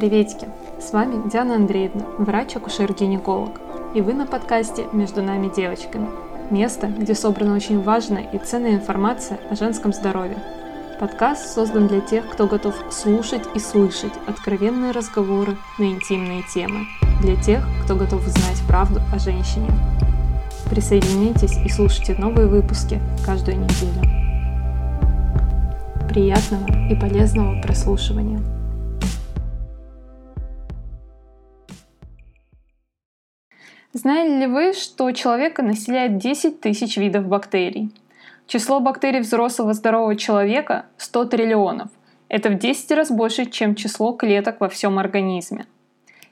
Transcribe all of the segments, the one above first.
Приветики! С вами Диана Андреевна, врач-акушер-гинеколог. И вы на подкасте «Между нами девочками». Место, где собрана очень важная и ценная информация о женском здоровье. Подкаст создан для тех, кто готов слушать и слышать откровенные разговоры на интимные темы. Для тех, кто готов узнать правду о женщине. Присоединяйтесь и слушайте новые выпуски каждую неделю. Приятного и полезного прослушивания! Знали ли вы, что человека населяет 10 тысяч видов бактерий? Число бактерий взрослого здорового человека – 100 триллионов. Это в 10 раз больше, чем число клеток во всем организме.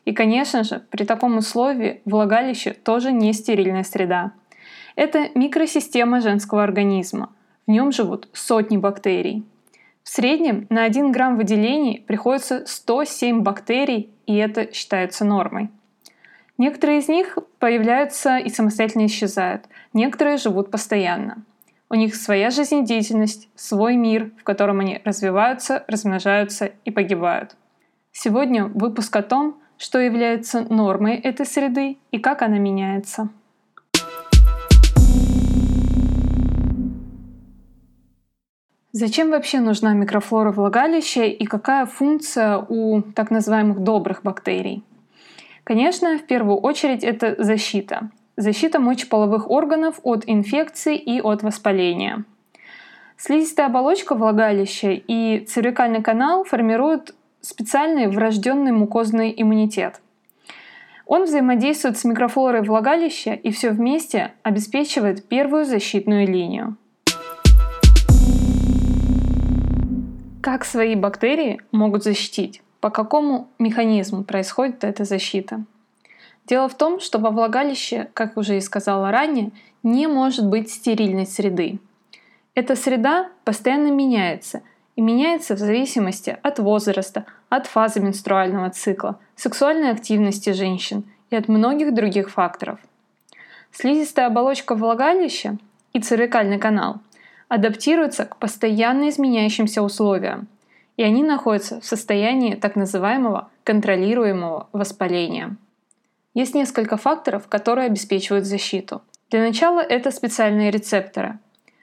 И, конечно же, при таком условии влагалище тоже не стерильная среда. Это микросистема женского организма. В нем живут сотни бактерий. В среднем на 1 грамм выделений приходится 107 бактерий, и это считается нормой. Некоторые из них появляются и самостоятельно исчезают, некоторые живут постоянно. У них своя жизнедеятельность, свой мир, в котором они развиваются, размножаются и погибают. Сегодня выпуск о том, что является нормой этой среды и как она меняется. Зачем вообще нужна микрофлора влагалища и какая функция у так называемых добрых бактерий? Конечно, в первую очередь это защита. Защита мочеполовых органов от инфекций и от воспаления. Слизистая оболочка влагалища и цервикальный канал формируют специальный врожденный мукозный иммунитет. Он взаимодействует с микрофлорой влагалища и все вместе обеспечивает первую защитную линию. Как свои бактерии могут защитить? По какому механизму происходит эта защита? Дело в том, что во влагалище, как уже и сказала ранее, не может быть стерильной среды. Эта среда постоянно меняется, и меняется в зависимости от возраста, от фазы менструального цикла, сексуальной активности женщин и от многих других факторов. Слизистая оболочка влагалища и цервикальный канал адаптируются к постоянно изменяющимся условиям – и они находятся в состоянии так называемого контролируемого воспаления. Есть несколько факторов, которые обеспечивают защиту. Для начала это специальные рецепторы.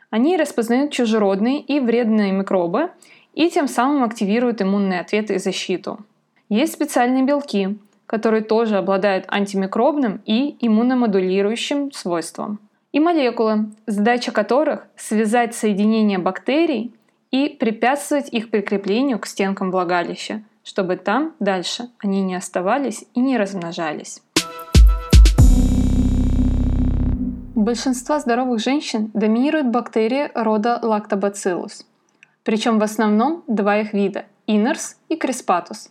Они распознают чужеродные и вредные микробы и тем самым активируют иммунный ответ и защиту. Есть специальные белки, которые тоже обладают антимикробным и иммуномодулирующим свойством. И молекулы, задача которых – связать соединения бактерий и препятствовать их прикреплению к стенкам влагалища, чтобы там дальше они не оставались и не размножались. У большинства здоровых женщин доминируют бактерии рода Lactobacillus. Причем в основном два их вида – Iners и Crispatus.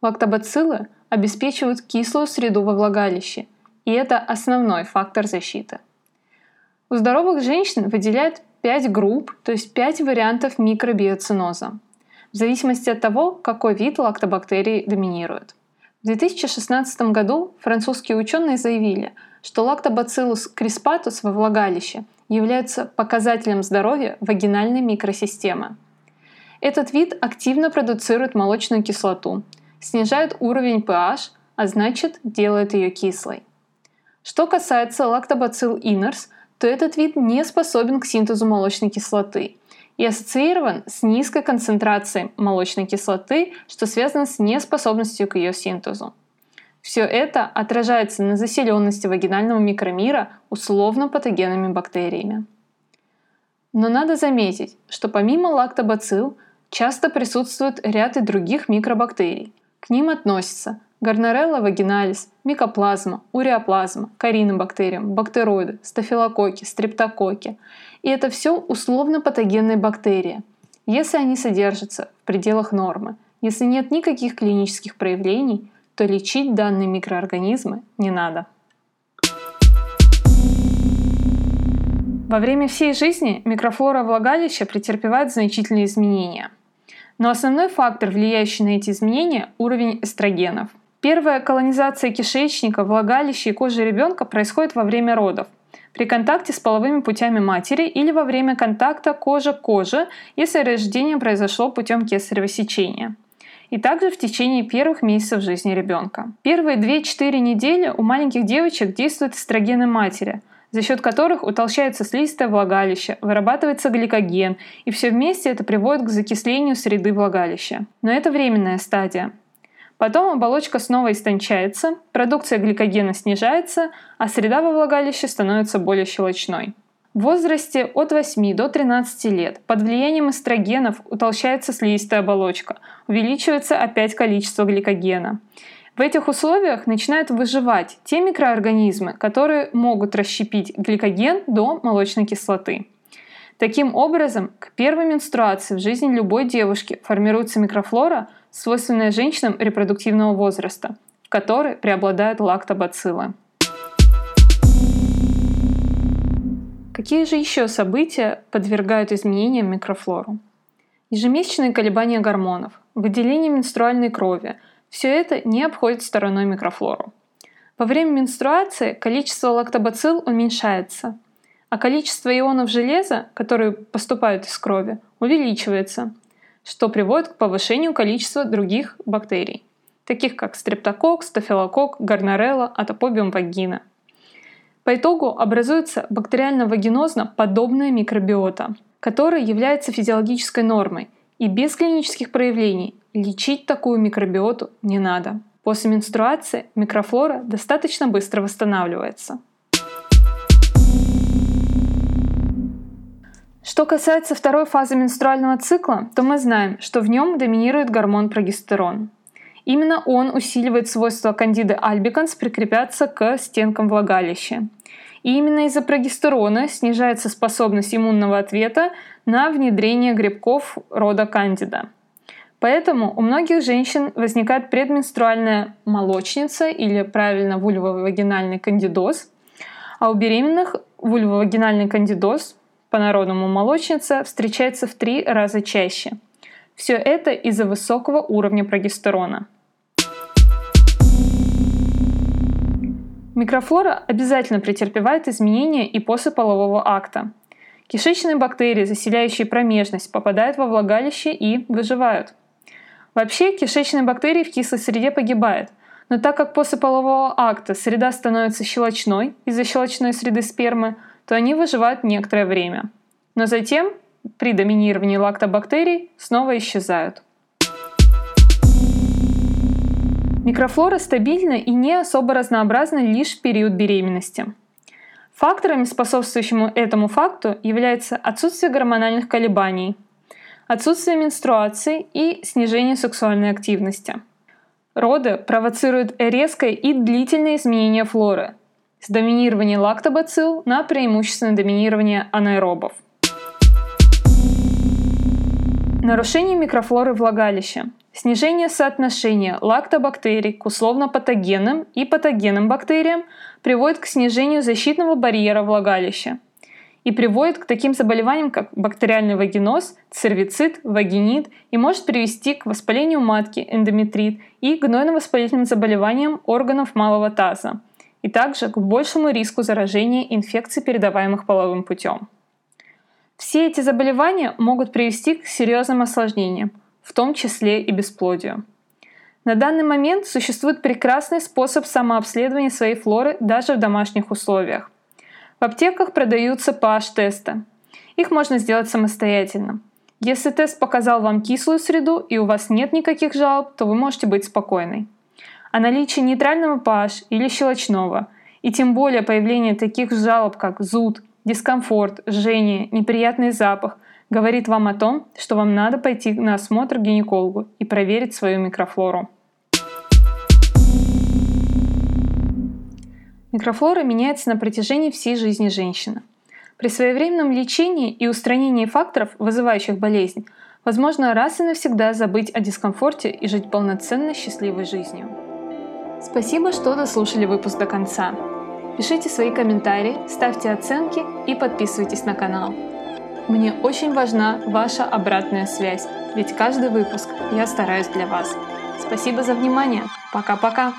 Лактобациллы обеспечивают кислую среду во влагалище, и это основной фактор защиты. У здоровых женщин выделяют 5 групп, то есть 5 вариантов микробиоциноза, в зависимости от того, какой вид лактобактерий доминирует. В 2016 году французские ученые заявили, что лактобациллус криспатус во влагалище является показателем здоровья вагинальной микросистемы. Этот вид активно продуцирует молочную кислоту, снижает уровень pH, а значит делает ее кислой. Что касается лактобацилл инерс, то этот вид не способен к синтезу молочной кислоты и ассоциирован с низкой концентрацией молочной кислоты, что связано с неспособностью к ее синтезу. Все это отражается на заселенности вагинального микромира условно-патогенными бактериями. Но надо заметить, что помимо лактобацилл часто присутствует ряд и других микробактерий. К ним относятся Гарнарелла вагиналис, микоплазма, уреоплазма, коринобактериум, бактероиды, стафилококки, стрептококки. И это все условно-патогенные бактерии, если они содержатся в пределах нормы. Если нет никаких клинических проявлений, то лечить данные микроорганизмы не надо. Во время всей жизни микрофлора влагалища претерпевает значительные изменения. Но основной фактор, влияющий на эти изменения – уровень эстрогенов – Первая колонизация кишечника, влагалища и кожи ребенка происходит во время родов при контакте с половыми путями матери или во время контакта кожа к коже, если рождение произошло путем кесарево сечения. и также в течение первых месяцев жизни ребенка. Первые 2-4 недели у маленьких девочек действуют эстрогены матери, за счет которых утолщается слизистое влагалище, вырабатывается гликоген, и все вместе это приводит к закислению среды влагалища. Но это временная стадия. Потом оболочка снова истончается, продукция гликогена снижается, а среда во влагалище становится более щелочной. В возрасте от 8 до 13 лет под влиянием эстрогенов утолщается слизистая оболочка, увеличивается опять количество гликогена. В этих условиях начинают выживать те микроорганизмы, которые могут расщепить гликоген до молочной кислоты. Таким образом, к первой менструации в жизни любой девушки формируется микрофлора, свойственная женщинам репродуктивного возраста, в которой преобладают лактобациллы. Какие же еще события подвергают изменениям микрофлору? Ежемесячные колебания гормонов, выделение менструальной крови – все это не обходит стороной микрофлору. Во время менструации количество лактобацилл уменьшается, а количество ионов железа, которые поступают из крови, увеличивается, что приводит к повышению количества других бактерий, таких как стрептокок, стафилокок, горнорелла, атопобиум вагина – по итогу образуется бактериально-вагинозно подобная микробиота, которая является физиологической нормой, и без клинических проявлений лечить такую микробиоту не надо. После менструации микрофлора достаточно быстро восстанавливается. Что касается второй фазы менструального цикла, то мы знаем, что в нем доминирует гормон прогестерон. Именно он усиливает свойства кандиды альбиканс прикрепляться к стенкам влагалища. И именно из-за прогестерона снижается способность иммунного ответа на внедрение грибков рода кандида. Поэтому у многих женщин возникает предменструальная молочница или правильно вульвовагинальный кандидоз, а у беременных вульвовагинальный кандидоз, по-народному молочница, встречается в три раза чаще. Все это из-за высокого уровня прогестерона. Микрофлора обязательно претерпевает изменения и после полового акта. Кишечные бактерии, заселяющие промежность, попадают во влагалище и выживают. Вообще, кишечные бактерии в кислой среде погибают, но так как после полового акта среда становится щелочной из-за щелочной среды спермы, то они выживают некоторое время. Но затем, при доминировании лактобактерий, снова исчезают. Микрофлора стабильна и не особо разнообразна лишь в период беременности. Факторами, способствующими этому факту, является отсутствие гормональных колебаний, отсутствие менструации и снижение сексуальной активности. Роды провоцируют резкое и длительное изменение флоры с доминирования лактобацилл на преимущественное доминирование анаэробов. Нарушение микрофлоры влагалища Снижение соотношения лактобактерий к условно-патогенным и патогенным бактериям приводит к снижению защитного барьера влагалища и приводит к таким заболеваниям, как бактериальный вагиноз, цервицит, вагинит и может привести к воспалению матки, эндометрит и гнойно-воспалительным заболеваниям органов малого таза, и также к большему риску заражения инфекций, передаваемых половым путем. Все эти заболевания могут привести к серьезным осложнениям, в том числе и бесплодию. На данный момент существует прекрасный способ самообследования своей флоры даже в домашних условиях. В аптеках продаются PH-тесты. Их можно сделать самостоятельно. Если тест показал вам кислую среду и у вас нет никаких жалоб, то вы можете быть спокойной. О наличии нейтрального pH или щелочного, и тем более появление таких жалоб, как зуд, дискомфорт, жжение, неприятный запах – говорит вам о том, что вам надо пойти на осмотр к гинекологу и проверить свою микрофлору. Микрофлора меняется на протяжении всей жизни женщины. При своевременном лечении и устранении факторов, вызывающих болезнь, возможно раз и навсегда забыть о дискомфорте и жить полноценной счастливой жизнью. Спасибо, что дослушали выпуск до конца. Пишите свои комментарии, ставьте оценки и подписывайтесь на канал. Мне очень важна ваша обратная связь, ведь каждый выпуск я стараюсь для вас. Спасибо за внимание. Пока-пока.